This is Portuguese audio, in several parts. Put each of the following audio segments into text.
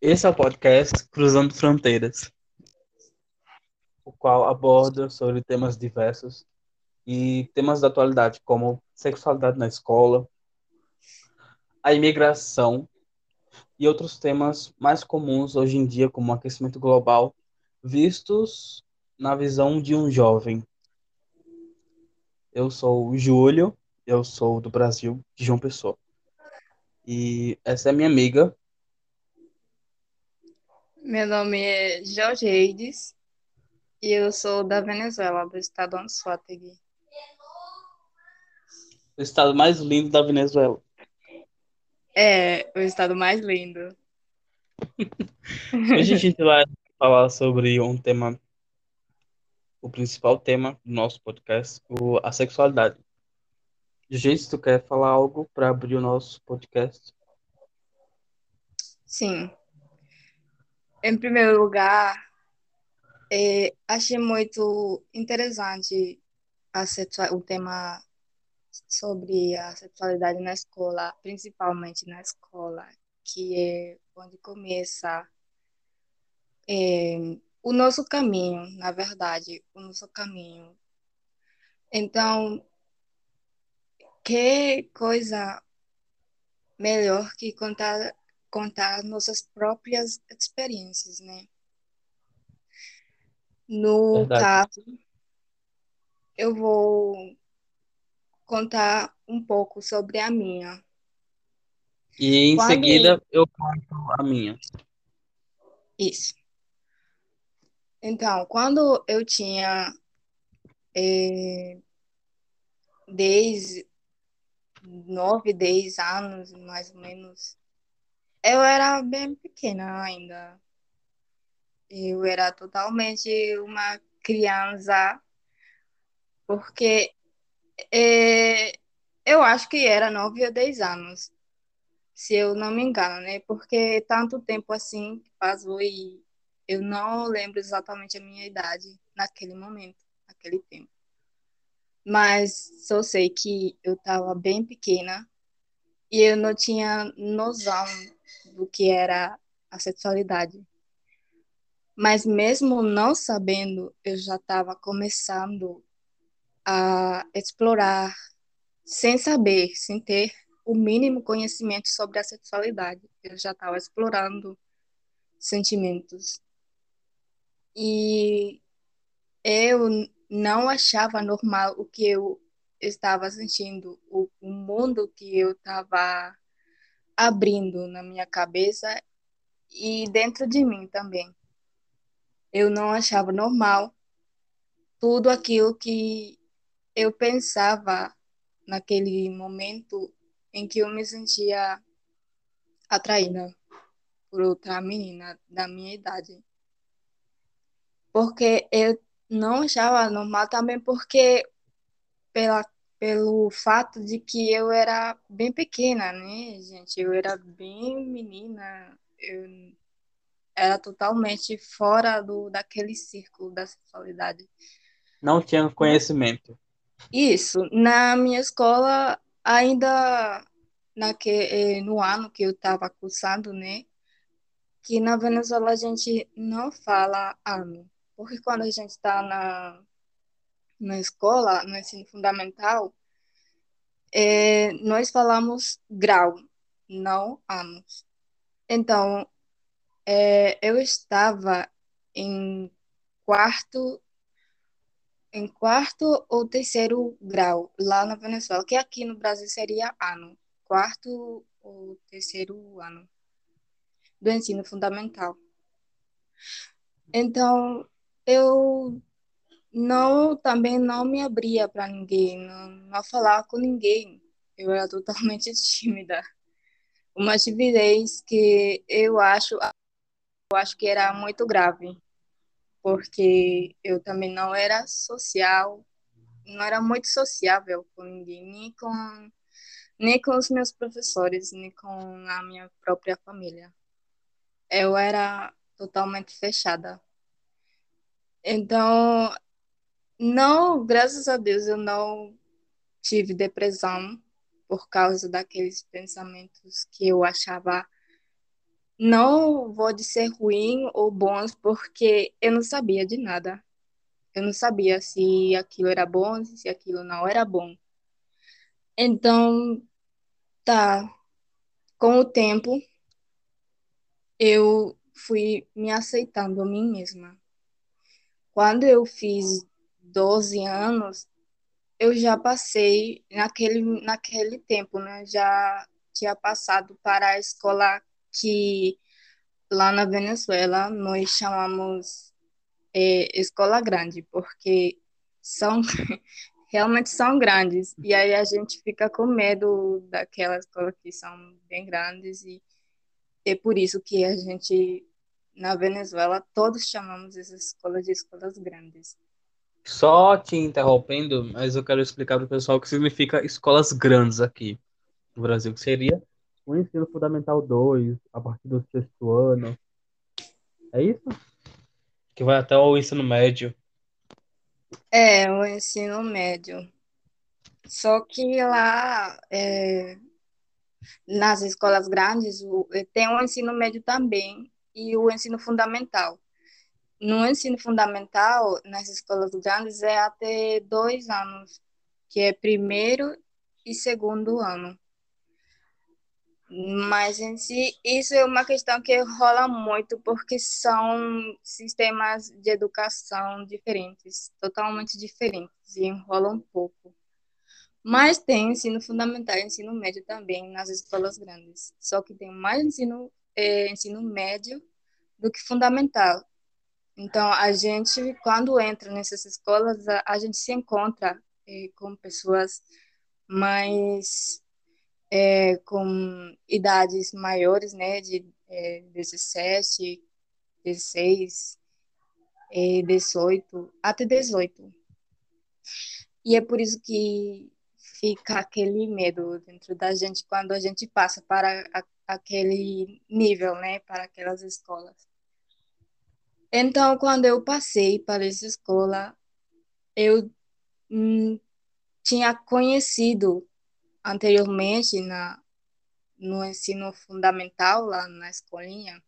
Esse é o podcast Cruzando Fronteiras, o qual aborda sobre temas diversos e temas da atualidade, como sexualidade na escola, a imigração e outros temas mais comuns hoje em dia, como o aquecimento global, vistos na visão de um jovem. Eu sou o Júlio, eu sou do Brasil, de João Pessoa. E essa é minha amiga. Meu nome é Georgeides e eu sou da Venezuela, do estado Anzoátegui. O estado mais lindo da Venezuela. É, o estado mais lindo. Hoje a gente vai falar sobre um tema, o principal tema do nosso podcast, o, a sexualidade. Gente, se tu quer falar algo para abrir o nosso podcast? Sim. Em primeiro lugar, é, achei muito interessante a sexua- o tema sobre a sexualidade na escola, principalmente na escola, que é onde começa é, o nosso caminho, na verdade, o nosso caminho. Então, que coisa melhor que contar contar nossas próprias experiências, né? No Verdade. caso, eu vou contar um pouco sobre a minha. E em Quando- seguida eu conto a minha. Isso. Então, quando eu tinha eh, 10, 9, 10 anos, mais ou menos, eu era bem pequena ainda. Eu era totalmente uma criança, porque eh, eu acho que era 9 ou 10 anos, se eu não me engano, né? Porque tanto tempo assim passou e eu não lembro exatamente a minha idade naquele momento, naquele tempo. Mas só sei que eu estava bem pequena e eu não tinha noção do que era a sexualidade. Mas mesmo não sabendo, eu já estava começando a explorar, sem saber, sem ter o mínimo conhecimento sobre a sexualidade. Eu já estava explorando sentimentos. E eu não achava normal o que eu estava sentindo, o, o mundo que eu estava abrindo na minha cabeça e dentro de mim também. Eu não achava normal tudo aquilo que eu pensava naquele momento em que eu me sentia atraída por outra menina da minha idade. Porque eu não achava normal também porque pela, pelo fato de que eu era bem pequena, né, gente? Eu era bem menina, eu era totalmente fora do daquele círculo da sexualidade. Não tinha conhecimento. Isso, na minha escola, ainda naque, eh, no ano que eu estava cursando, né? Que na Venezuela a gente não fala ano, porque quando a gente está na, na escola, no ensino fundamental, eh, nós falamos grau, não anos. Então, eh, eu estava em quarto em quarto ou terceiro grau lá na Venezuela, que aqui no Brasil seria ano, quarto ou terceiro ano do ensino fundamental. Então, eu não também não me abria para ninguém, não, não falava com ninguém. Eu era totalmente tímida. Uma timidez que eu acho eu acho que era muito grave porque eu também não era social, não era muito sociável com ninguém, nem com, nem com os meus professores, nem com a minha própria família. Eu era totalmente fechada. Então, não, graças a Deus, eu não tive depressão por causa daqueles pensamentos que eu achava não vou dizer ruim ou bons, porque eu não sabia de nada. Eu não sabia se aquilo era bom, se aquilo não era bom. Então, tá. Com o tempo, eu fui me aceitando a mim mesma. Quando eu fiz 12 anos, eu já passei naquele, naquele tempo, né? Já tinha passado para a escola que lá na Venezuela nós chamamos é, escola grande, porque são realmente são grandes. E aí a gente fica com medo daquelas escolas que são bem grandes e é por isso que a gente na Venezuela todos chamamos essas escolas de escolas grandes. Só te interrompendo, mas eu quero explicar para o pessoal o que significa escolas grandes aqui no Brasil, que seria o ensino fundamental 2, a partir do sexto ano. É isso? Que vai até o ensino médio. É, o ensino médio. Só que lá, é, nas escolas grandes, tem o ensino médio também e o ensino fundamental no ensino fundamental, nas escolas grandes, é até dois anos, que é primeiro e segundo ano. Mas em si, isso é uma questão que rola muito, porque são sistemas de educação diferentes, totalmente diferentes, e enrola um pouco. Mas tem ensino fundamental e ensino médio também nas escolas grandes, só que tem mais ensino, é, ensino médio do que fundamental. Então, a gente, quando entra nessas escolas, a, a gente se encontra é, com pessoas mais é, com idades maiores, né, de é, 17, 16, é, 18, até 18. E é por isso que fica aquele medo dentro da gente quando a gente passa para a, aquele nível, né, para aquelas escolas. Então, quando eu passei para essa escola, eu hum, tinha conhecido anteriormente na, no ensino fundamental, lá na escolinha,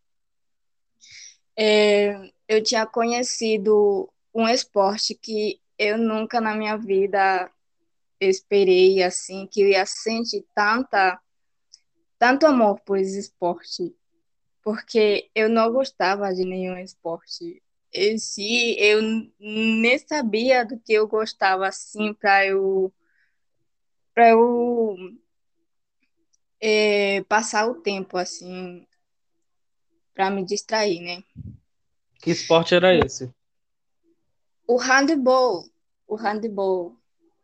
é, eu tinha conhecido um esporte que eu nunca na minha vida esperei, assim, que eu ia sentir tanta, tanto amor por esse esporte porque eu não gostava de nenhum esporte. Em si, eu nem sabia do que eu gostava, assim, para eu, para eu é, passar o tempo, assim, para me distrair, né? Que esporte era esse? O handball, o handball.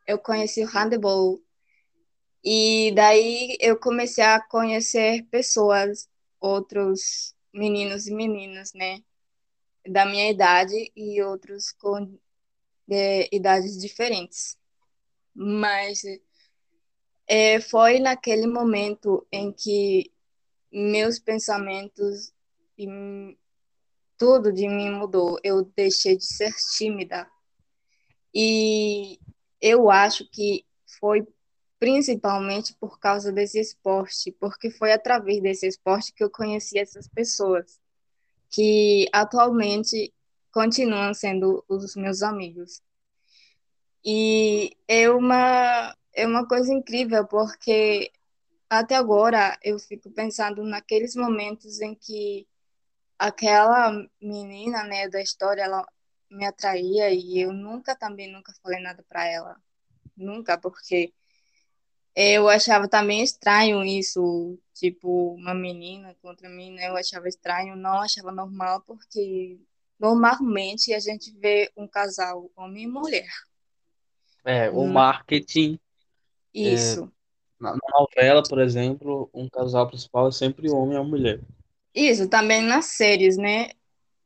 Eu conheci o handball e daí eu comecei a conhecer pessoas outros meninos e meninas, né, da minha idade e outros com é, idades diferentes. Mas é, foi naquele momento em que meus pensamentos e tudo de mim mudou. Eu deixei de ser tímida. E eu acho que foi principalmente por causa desse esporte, porque foi através desse esporte que eu conheci essas pessoas, que atualmente continuam sendo os meus amigos. E é uma, é uma coisa incrível, porque até agora eu fico pensando naqueles momentos em que aquela menina, né, da história, ela me atraía e eu nunca também nunca falei nada para ela. Nunca, porque eu achava também estranho isso, tipo, uma menina contra menina, eu achava estranho, não achava normal, porque normalmente a gente vê um casal homem e mulher. É, o hum. marketing. Isso. É, na novela, por exemplo, um casal principal é sempre homem ou mulher. Isso, também nas séries, né?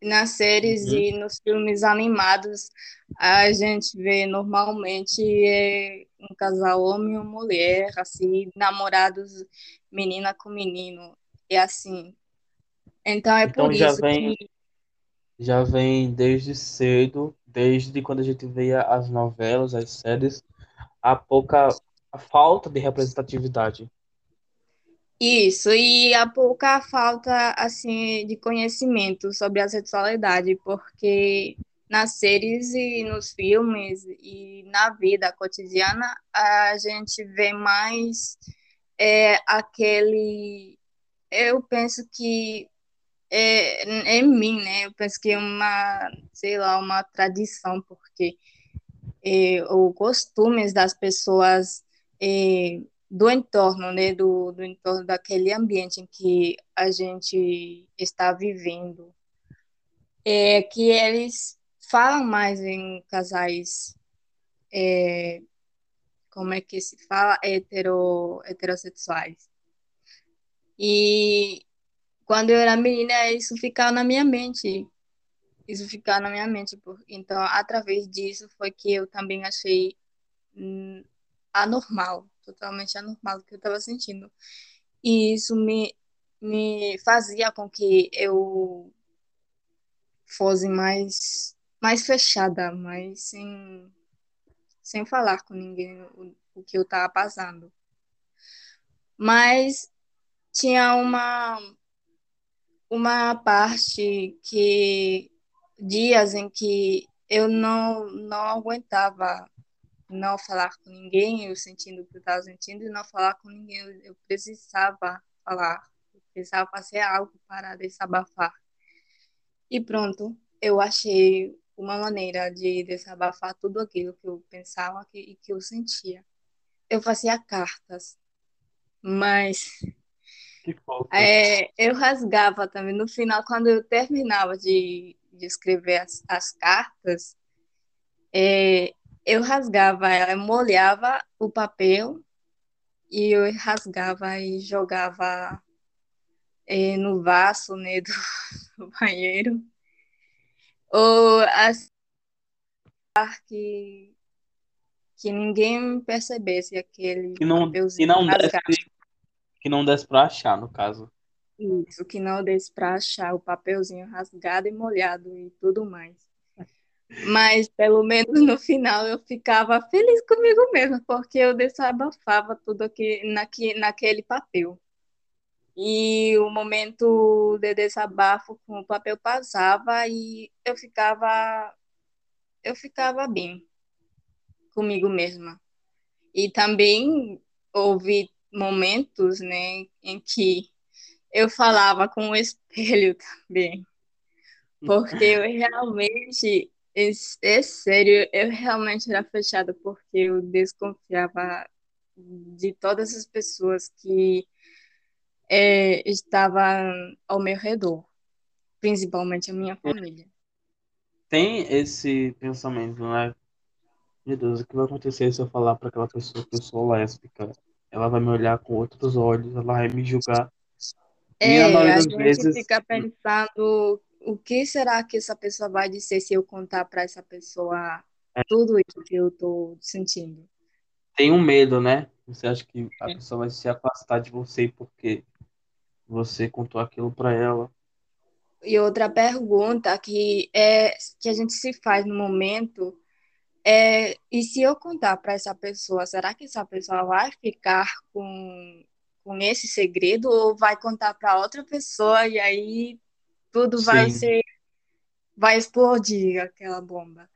Nas séries uhum. e nos filmes animados, a gente vê normalmente é, um casal homem e mulher, assim, namorados menina com menino, e assim. Então é então, por já isso vem, que... Já vem desde cedo, desde quando a gente via as novelas, as séries, a pouca a falta de representatividade. Isso, e a pouca falta assim de conhecimento sobre a sexualidade, porque nas séries e nos filmes e na vida cotidiana a gente vê mais é, aquele. Eu penso que é, é em mim, né? Eu penso que é uma, sei lá, uma tradição, porque é, os costumes das pessoas é, do entorno, né, do, do entorno daquele ambiente em que a gente está vivendo, é que eles falam mais em casais, é, como é que se fala, Hetero, heterossexuais. E quando eu era menina, isso ficava na minha mente, isso ficava na minha mente. Então, através disso foi que eu também achei hum, anormal totalmente anormal do que eu estava sentindo. E isso me, me fazia com que eu fosse mais, mais fechada, mais sem, sem falar com ninguém o, o que eu estava passando. Mas tinha uma, uma parte que dias em que eu não, não aguentava não falar com ninguém, eu sentindo o que eu estava sentindo, e não falar com ninguém, eu, eu precisava falar, eu precisava fazer algo para desabafar. E pronto, eu achei uma maneira de desabafar tudo aquilo que eu pensava que, e que eu sentia. Eu fazia cartas, mas é, eu rasgava também. No final, quando eu terminava de, de escrever as, as cartas, é, eu rasgava ela, eu molhava o papel e eu rasgava e jogava é, no vaso né, do, do banheiro. Ou assim, que, que ninguém percebesse aquele que não, papelzinho que não rasgado. Desse, que não desse para achar, no caso. Isso, que não desse para achar o papelzinho rasgado e molhado e tudo mais. Mas pelo menos no final eu ficava feliz comigo mesma, porque eu desabafava tudo aqui, naque, naquele papel. E o momento de desabafo com o papel passava e eu ficava eu ficava bem comigo mesma. E também houve momentos, né, em que eu falava com o espelho também. Porque eu realmente é, é sério, eu realmente era fechada porque eu desconfiava de todas as pessoas que é, estavam ao meu redor, principalmente a minha família. Tem esse pensamento, né? Meu Deus, o que vai acontecer se eu falar para aquela pessoa que eu sou lésbica? Ela vai me olhar com outros olhos, ela vai me julgar. É, a gente vezes... fica pensando o que será que essa pessoa vai dizer se eu contar para essa pessoa é. tudo isso que eu estou sentindo? Tem um medo, né? Você acha que a é. pessoa vai se afastar de você porque você contou aquilo para ela? E outra pergunta que é que a gente se faz no momento é e se eu contar para essa pessoa, será que essa pessoa vai ficar com com esse segredo ou vai contar para outra pessoa e aí tudo Sim. vai ser, vai explodir aquela bomba.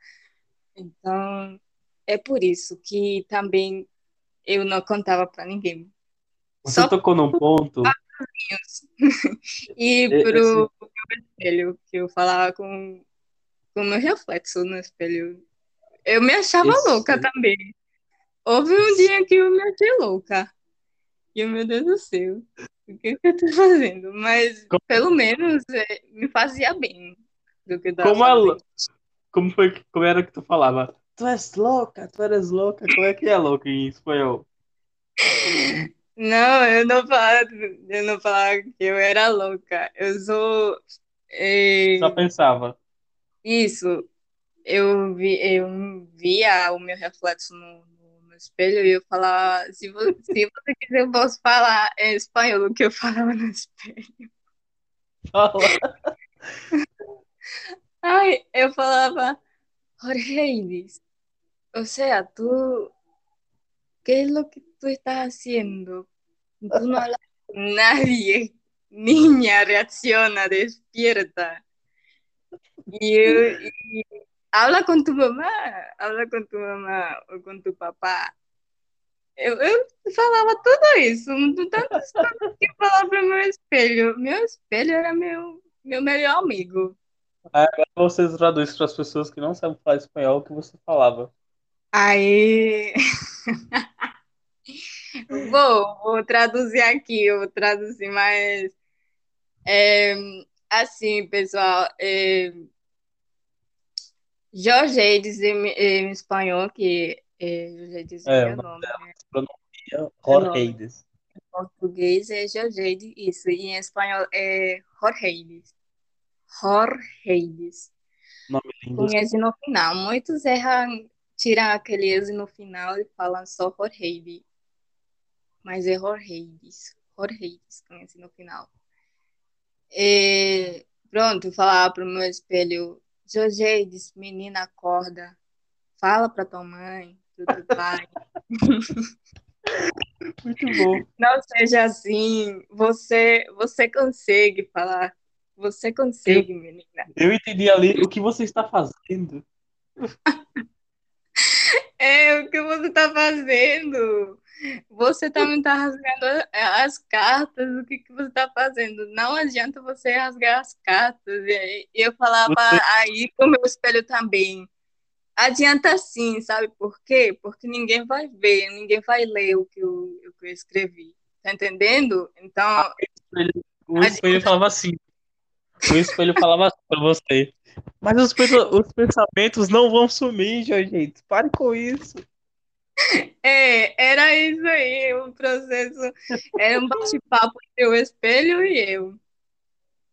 Então, é por isso que também eu não contava para ninguém. Você Só tocou num ponto. e pro Esse... espelho, que eu falava com o meu reflexo no espelho. Eu me achava Esse... louca também. Houve um dia que eu me achei louca. E eu, meu Deus do céu o que, que eu tô fazendo? Mas como... pelo menos é, me fazia bem do que como ela Como foi como era que tu falava? Tu és louca, tu eres louca. Como é que é louca em espanhol? Não, eu não falava, eu não falava que eu era louca. Eu sou. É... Só pensava. Isso. Eu, vi, eu via o meu reflexo no, no espelho e eu falava, se você, se você quiser, eu posso falar em espanhol o que eu falava no espelho. Fala. Ai, eu falava, Jorge o sea, tú, ¿qué es lo que tú estás haciendo? Tú no hablas nadie, niña, reacciona, despierta. Y, y habla con tu mamá, habla com tu mamá ou com tu papá. Eu, eu falava tudo isso, tantas coisas que eu falava pro meu espelho. Meu espelho era meu, meu melhor amigo. Agora você traduz para as pessoas que não sabem falar espanhol o que você falava. Aí. vou, vou traduzir aqui, eu vou traduzir mais. É, assim, pessoal. É, Jorge Eides em, em espanhol, que é, Jorge Eides é, é meu nome. Dela, né? pronuncia Jorge Eides. Em português é Jorge Eides, isso. E em espanhol é Jorge Eides. Jorreides. Nome lindo. Com esse no final. Muitos erram, tiram aquele esse no final e falam só Jorreide. Mas é Jorreides. Jorreides com esse no final. E, pronto, falar para o meu espelho, Jorgeides, menina, acorda. Fala para tua mãe, pro teu pai. Muito bom. Não seja assim. Você, você consegue falar você consegue, eu, menina. Eu entendi ali o que você está fazendo. é, o que você está fazendo? Você também está rasgando as cartas, o que, que você está fazendo? Não adianta você rasgar as cartas. E eu falava aí com o meu espelho também. Adianta sim, sabe por quê? Porque ninguém vai ver, ninguém vai ler o que eu, o que eu escrevi. Tá entendendo? Então. Ah, o espelho falava assim: o espelho falava pra você. Mas os, os pensamentos não vão sumir, gente. Pare com isso. É, era isso aí, o processo era um bate-papo entre o espelho e eu.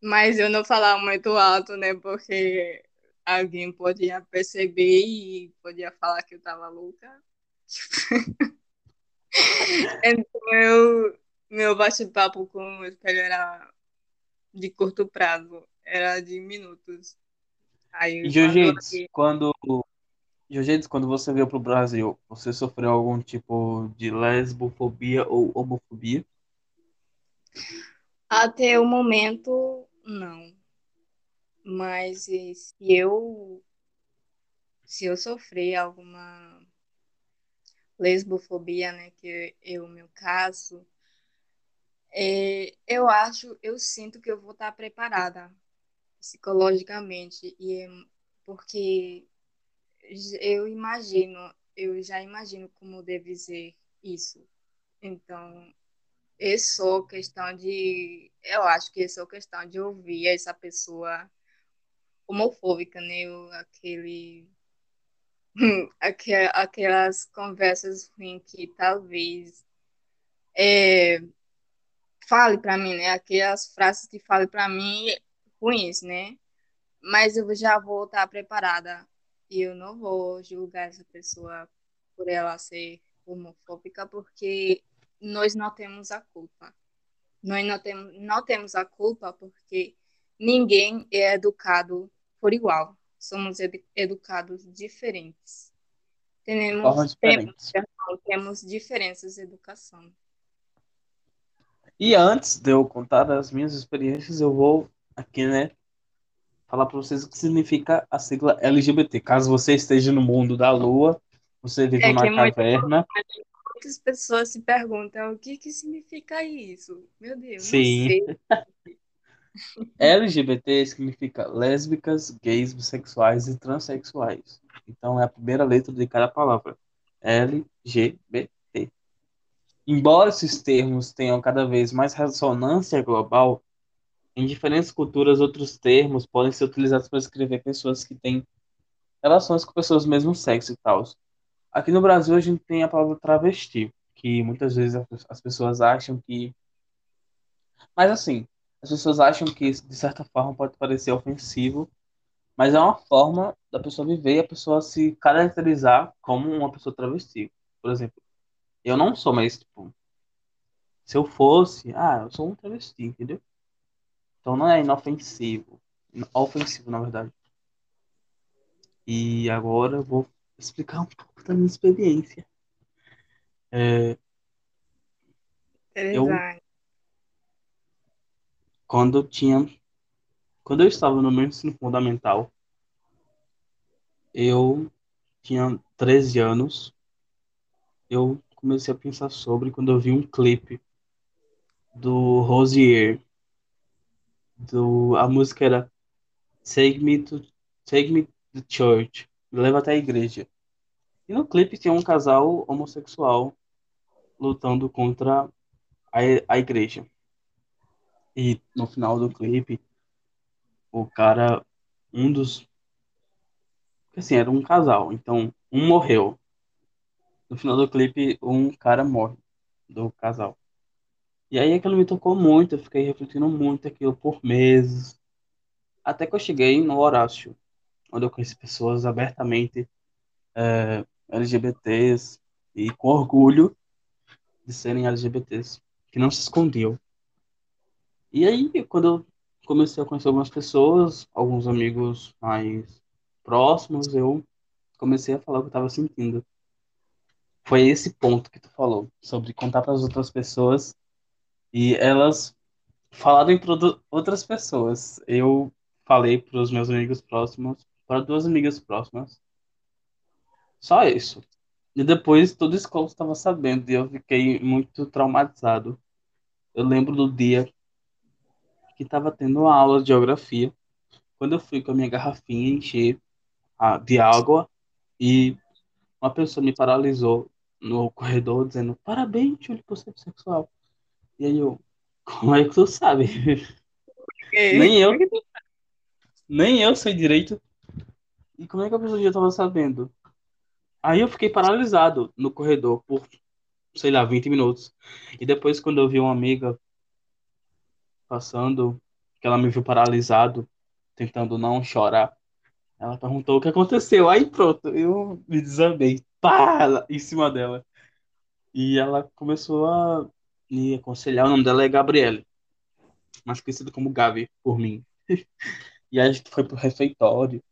Mas eu não falava muito alto, né? Porque alguém podia perceber e podia falar que eu tava louca. então, eu, meu bate-papo com o espelho era de curto prazo, era de minutos. Aí, Jiu-Jitsu, quando Jiu-Jitsu, quando você veio para o Brasil, você sofreu algum tipo de lesbofobia ou homofobia? Até o momento, não. Mas se eu se eu sofrer alguma lesbofobia, né, que é o meu caso, é, eu acho, eu sinto que eu vou estar preparada psicologicamente e é porque eu imagino, eu já imagino como deve ser isso. Então, é só questão de, eu acho que é só questão de ouvir essa pessoa homofóbica, né? Aquele aquelas conversas ruins que talvez é, fale para mim, né? Aquelas frases que fale para mim ruins, né? Mas eu já vou estar preparada e eu não vou julgar essa pessoa por ela ser homofóbica, porque nós não temos a culpa. Nós não temos, não temos a culpa porque ninguém é educado por igual. Somos ed educados diferentes. Temos, temos, temos diferenças de educação. E antes de eu contar as minhas experiências, eu vou aqui, né, falar para vocês o que significa a sigla LGBT. Caso você esteja no mundo da lua, você vive é numa caverna. Muitas pessoas se perguntam o que, que significa isso. Meu Deus, Sim. LGBT significa lésbicas, gays, bissexuais e transexuais. Então é a primeira letra de cada palavra. LGBT. Embora esses termos tenham cada vez mais ressonância global, em diferentes culturas outros termos podem ser utilizados para descrever pessoas que têm relações com pessoas do mesmo sexo e tal. Aqui no Brasil a gente tem a palavra travesti, que muitas vezes as pessoas acham que. Mas assim, as pessoas acham que de certa forma pode parecer ofensivo, mas é uma forma da pessoa viver e a pessoa se caracterizar como uma pessoa travesti. Por exemplo, eu não sou, mas, tipo, se eu fosse, ah, eu sou um travesti, entendeu? Então não é inofensivo. Ofensivo, na verdade. E agora eu vou explicar um pouco da minha experiência. É, eu, quando eu tinha. Quando eu estava no meu ensino fundamental, eu tinha 13 anos. Eu comecei a pensar sobre quando eu vi um clipe do Rosier. Do, a música era Take Me to Take Me to Church. Leva até a igreja. E no clipe tinha um casal homossexual lutando contra a, a igreja. E no final do clipe, o cara, um dos. Assim, era um casal, então um morreu. No final do clipe, um cara morre do casal. E aí aquilo me tocou muito, eu fiquei refletindo muito aquilo por meses. Até que eu cheguei no Horácio, onde eu conheci pessoas abertamente é, LGBTs e com orgulho de serem LGBTs, que não se escondiam. E aí, quando eu comecei a conhecer algumas pessoas, alguns amigos mais próximos, eu comecei a falar o que eu estava sentindo. Foi esse ponto que tu falou, sobre contar para as outras pessoas e elas falaram para outras pessoas. Eu falei para os meus amigos próximos, para duas amigas próximas. Só isso. E depois toda a escola estava sabendo e eu fiquei muito traumatizado. Eu lembro do dia que estava tendo uma aula de geografia, quando eu fui com a minha garrafinha encher de água e uma pessoa me paralisou no corredor dizendo parabéns, Júlio, por ser sexual. E aí eu, como é que tu sabe? É. Nem eu. Nem eu sei direito. E como é que a pessoa já estava sabendo? Aí eu fiquei paralisado no corredor por, sei lá, 20 minutos. E depois, quando eu vi uma amiga passando, que ela me viu paralisado, tentando não chorar, ela perguntou o que aconteceu. Aí pronto, eu me desabei, pá, em cima dela. E ela começou a me aconselhar. O nome dela é Gabriele, mais conhecida como Gabi por mim. e a gente foi pro refeitório.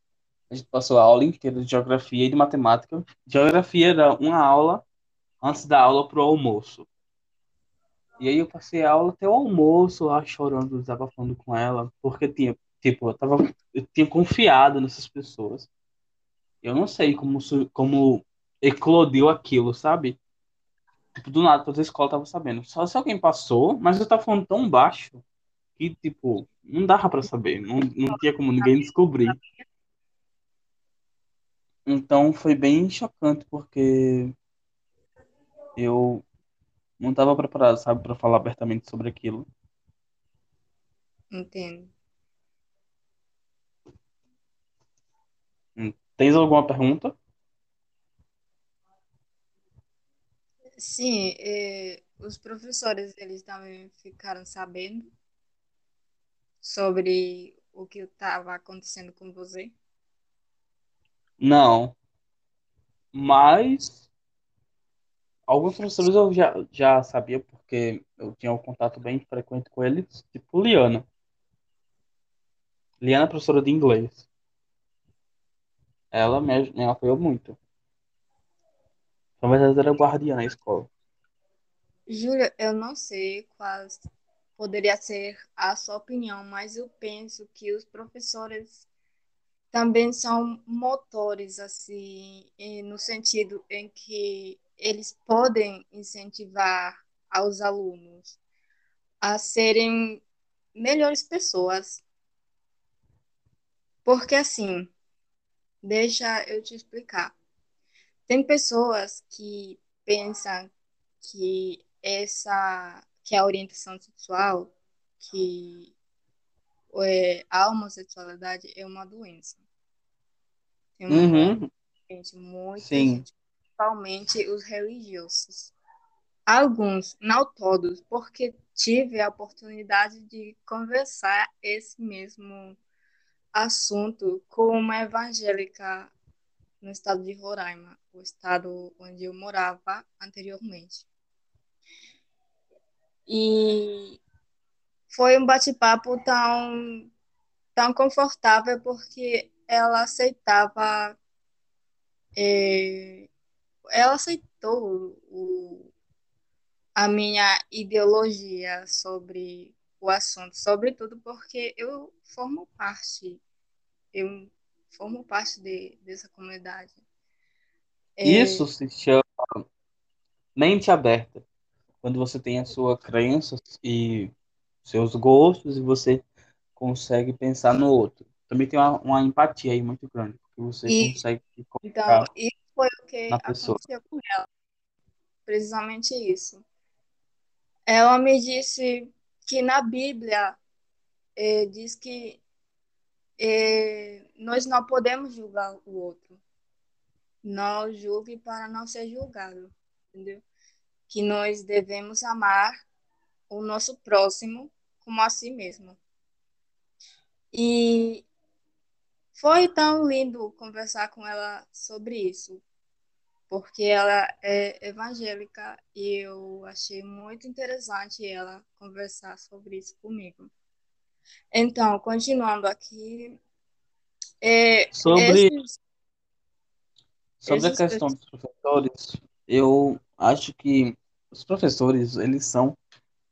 A gente passou a aula inteira de geografia e de matemática. Geografia era uma aula antes da aula pro almoço. E aí eu passei a aula até o almoço lá chorando, desabafando com ela, porque tinha, tipo, eu tava, eu tinha confiado nessas pessoas. Eu não sei como como eclodiu aquilo, sabe? Tipo, do nada toda a escola tava sabendo. Só se alguém passou, mas eu tava falando tão baixo que, tipo, não dava para saber, não, não tinha como ninguém descobrir. Então foi bem chocante porque eu não estava preparado, sabe, para falar abertamente sobre aquilo. Entendo. Tens alguma pergunta? Sim, eh, os professores, eles também ficaram sabendo sobre o que estava acontecendo com você? Não. Mas alguns professores eu já, já sabia porque eu tinha um contato bem frequente com eles, tipo Liana. Liana é professora de inglês. Ela me, me apoiou muito. Foi uma verdadeira guardiã na escola. Júlia, eu não sei qual poderia ser a sua opinião, mas eu penso que os professores também são motores, assim, no sentido em que eles podem incentivar aos alunos a serem melhores pessoas. Porque, assim, deixa eu te explicar. Tem pessoas que pensam que essa que a orientação sexual, que é, a homossexualidade é uma doença. Tem uhum. gente, muita Sim. gente, principalmente os religiosos. Alguns, não todos, porque tive a oportunidade de conversar esse mesmo assunto com uma evangélica no estado de Roraima, o estado onde eu morava anteriormente. E foi um bate-papo tão, tão confortável porque ela aceitava, é, ela aceitou o, a minha ideologia sobre o assunto, sobretudo porque eu formo parte, eu formo parte de, dessa comunidade. É... Isso se chama mente aberta. Quando você tem a sua crença e seus gostos e você consegue pensar no outro. Também tem uma, uma empatia aí muito grande, porque você e, consegue Então, isso foi o que aconteceu com ela. Precisamente isso. Ela me disse que na Bíblia é, diz que é, nós não podemos julgar o outro. Não julgue para não ser julgado, entendeu? Que nós devemos amar o nosso próximo como a si mesmo. E foi tão lindo conversar com ela sobre isso, porque ela é evangélica e eu achei muito interessante ela conversar sobre isso comigo. Então, continuando aqui. É, sobre esses, sobre esses a questão dos professores, eu acho que os professores, eles são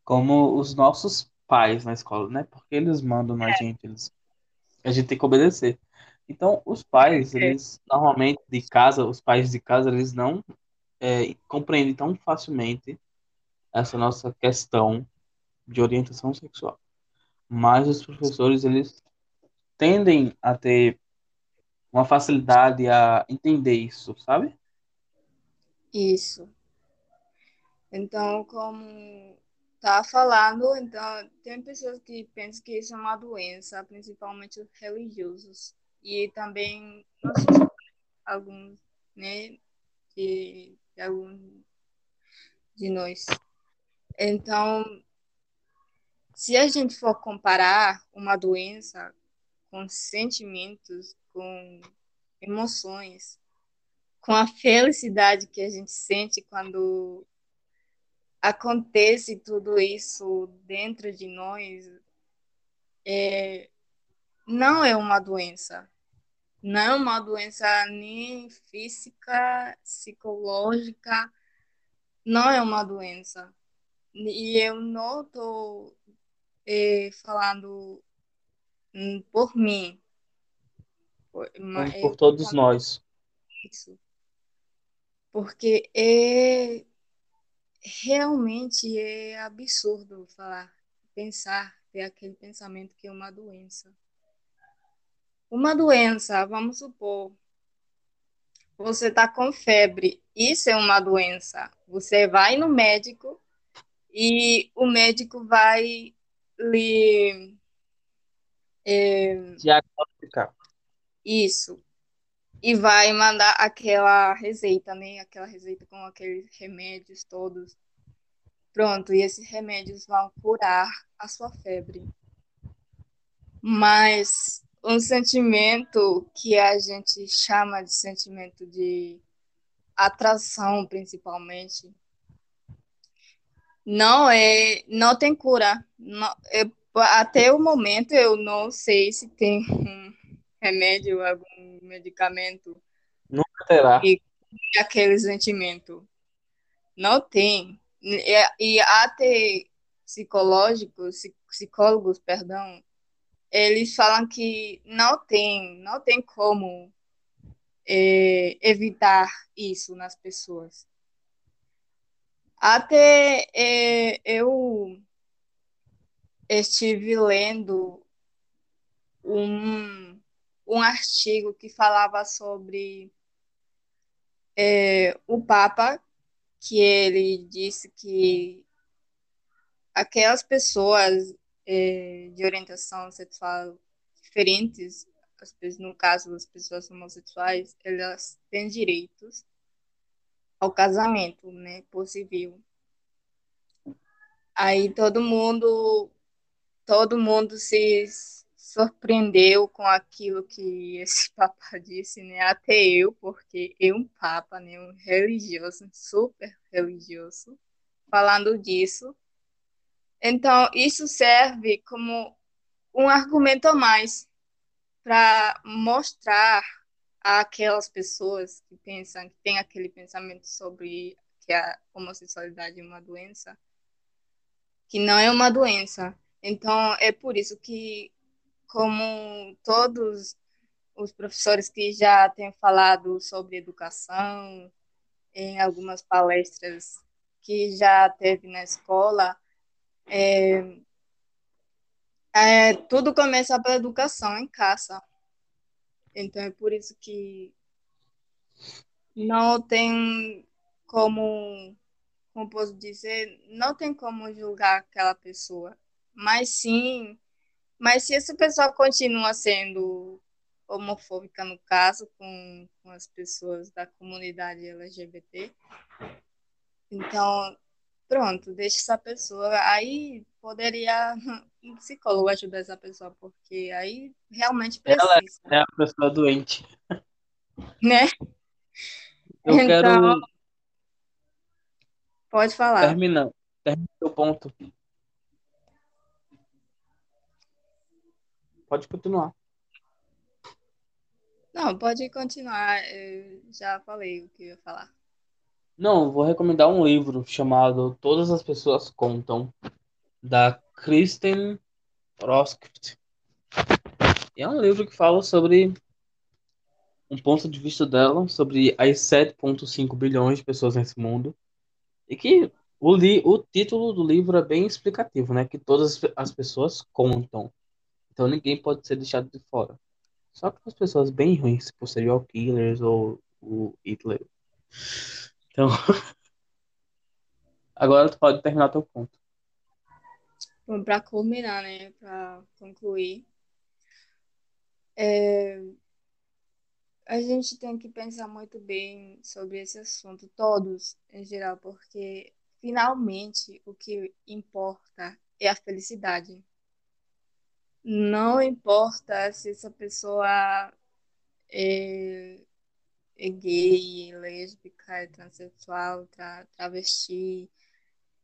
como os nossos pais na escola, né? Porque eles mandam na é. gente, eles, a gente tem que obedecer. Então, os pais, é. eles normalmente de casa, os pais de casa, eles não é, compreendem tão facilmente essa nossa questão de orientação sexual. Mas os professores, eles tendem a ter uma facilidade a entender isso, sabe? Isso. Então, como tá falando, então tem pessoas que pensam que isso é uma doença, principalmente os religiosos e também nossos alguns, né, de, de alguns de nós. Então, se a gente for comparar uma doença com sentimentos, com emoções, com a felicidade que a gente sente quando acontece tudo isso dentro de nós, é, não é uma doença. Não é uma doença nem física, psicológica, não é uma doença. E eu não estou é, falando hum, por mim. Por, por todos nós. Isso. Porque é realmente é absurdo falar, pensar, ter aquele pensamento que é uma doença. Uma doença, vamos supor, você está com febre, isso é uma doença. Você vai no médico e o médico vai lhe. É, Diagnosticar. Isso. E vai mandar aquela receita, né? Aquela receita com aqueles remédios todos. Pronto, e esses remédios vão curar a sua febre. Mas um sentimento que a gente chama de sentimento de atração, principalmente, não é, não tem cura. Não, eu, até o momento eu não sei se tem um remédio, algum medicamento. Nunca terá. E aquele sentimento. Não tem. E, e até psicológicos, psicólogos, perdão, eles falam que não tem, não tem como é, evitar isso nas pessoas. Até é, eu estive lendo um, um artigo que falava sobre é, o Papa, que ele disse que aquelas pessoas é, de orientação sexual diferentes, no caso das pessoas homossexuais, elas têm direitos ao casamento, né, por civil. Aí todo mundo, todo mundo se surpreendeu com aquilo que esse papa disse, né, até eu, porque eu um papa, né, um religioso, super religioso, falando disso, então, isso serve como um argumento a mais para mostrar àquelas pessoas que pensam, que têm aquele pensamento sobre que a homossexualidade é uma doença, que não é uma doença. Então, é por isso que, como todos os professores que já têm falado sobre educação, em algumas palestras que já teve na escola, é, é, tudo começa pela educação em casa. Então é por isso que não tem como, como posso dizer, não tem como julgar aquela pessoa. Mas sim, mas se essa pessoa continua sendo homofóbica, no caso, com, com as pessoas da comunidade LGBT, então, pronto, deixa essa pessoa. Aí poderia um psicólogo ajudar essa pessoa, porque aí realmente precisa. Ela é a pessoa doente. Né? Eu então, quero. Pode falar. Termina. Termina o ponto. Pode continuar. Não, pode continuar. Eu já falei o que eu ia falar. Não, vou recomendar um livro chamado Todas as Pessoas Contam, da Kristen Roskft. É um livro que fala sobre um ponto de vista dela sobre as 7,5 bilhões de pessoas nesse mundo. E que o, li o título do livro é bem explicativo, né? Que todas as pessoas contam. Então ninguém pode ser deixado de fora. Só que as pessoas bem ruins, tipo serial killers ou o Hitler. Então. Agora tu pode terminar teu ponto. Para culminar, né? Para concluir. É... A gente tem que pensar muito bem sobre esse assunto, todos em geral, porque finalmente o que importa é a felicidade não importa se essa pessoa é, é gay, lésbica, é transexual, tra travesti,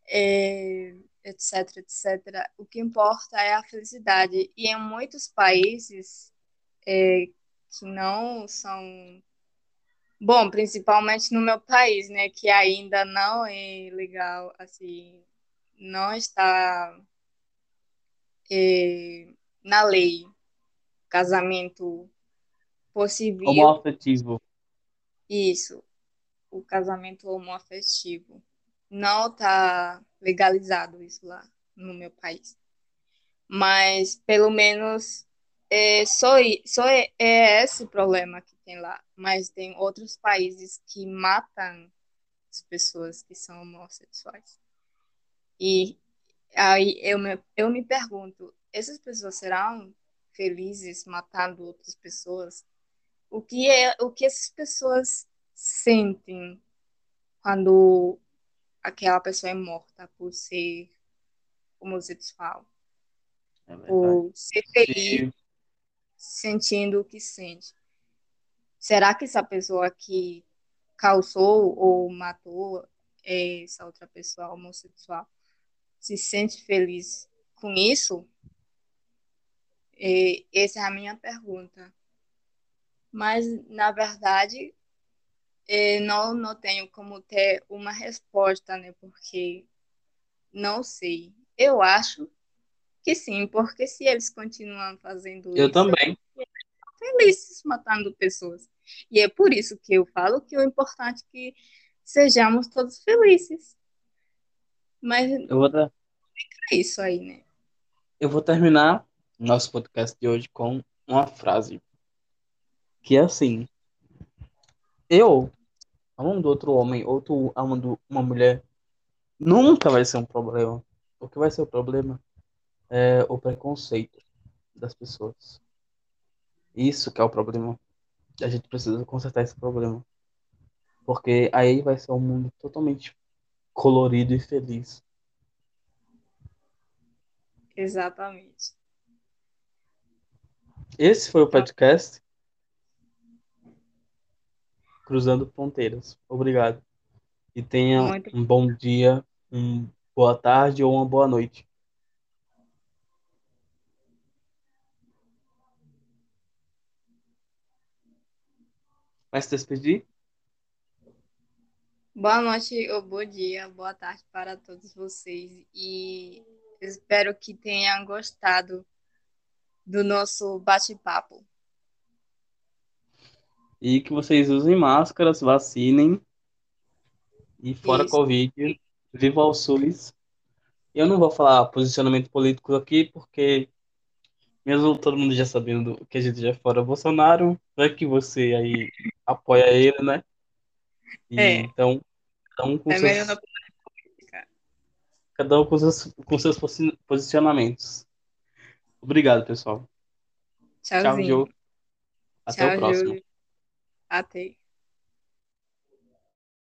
é, etc, etc. O que importa é a felicidade. E em muitos países é, que não são Bom, principalmente no meu país, né, que ainda não é legal, assim, não está é, na lei casamento possível. Homoafetivo. Isso, o casamento homoafetivo. Não está legalizado isso lá no meu país. Mas pelo menos é, só, só é, é esse problema que tem lá. Mas tem outros países que matam as pessoas que são homossexuais. E aí eu me, eu me pergunto, essas pessoas serão felizes matando outras pessoas? O que é o que essas pessoas sentem quando aquela pessoa é morta por ser homossexual? É por ser feliz, Sim. sentindo o que sente. Será que essa pessoa que causou ou matou essa outra pessoa homossexual se sente feliz com isso? E essa é a minha pergunta. Mas, na verdade, não, não tenho como ter uma resposta, né? Porque não sei. Eu acho que sim, porque se eles continuam fazendo eu isso. também. Felizes matando pessoas. E é por isso que eu falo que o importante é que sejamos todos felizes. Mas eu vou dar... é isso aí, né? Eu vou terminar nosso podcast de hoje com uma frase que é assim: Eu amando outro homem, ou tu amando uma mulher, nunca vai ser um problema. O que vai ser o problema é o preconceito das pessoas. Isso que é o problema. A gente precisa consertar esse problema. Porque aí vai ser um mundo totalmente colorido e feliz. Exatamente. Esse foi o podcast Cruzando Fronteiras. Obrigado. E tenha Muito... um bom dia, uma boa tarde ou uma boa noite. Vai se despedir? Boa noite ou bom dia, boa tarde para todos vocês. E Espero que tenham gostado do nosso bate-papo. E que vocês usem máscaras, vacinem. E fora Isso. Covid, viva o SUS. Eu não vou falar posicionamento político aqui, porque mesmo todo mundo já sabendo que a gente já é fora Bolsonaro, vai que você aí apoia ele, né? E É. então, cada um com É seus, não cada um com seus, com seus posi- posicionamentos. Obrigado, pessoal. Tchau, Tchauzinho. Diogo. Até o Tchau, próximo. Júlio. Até.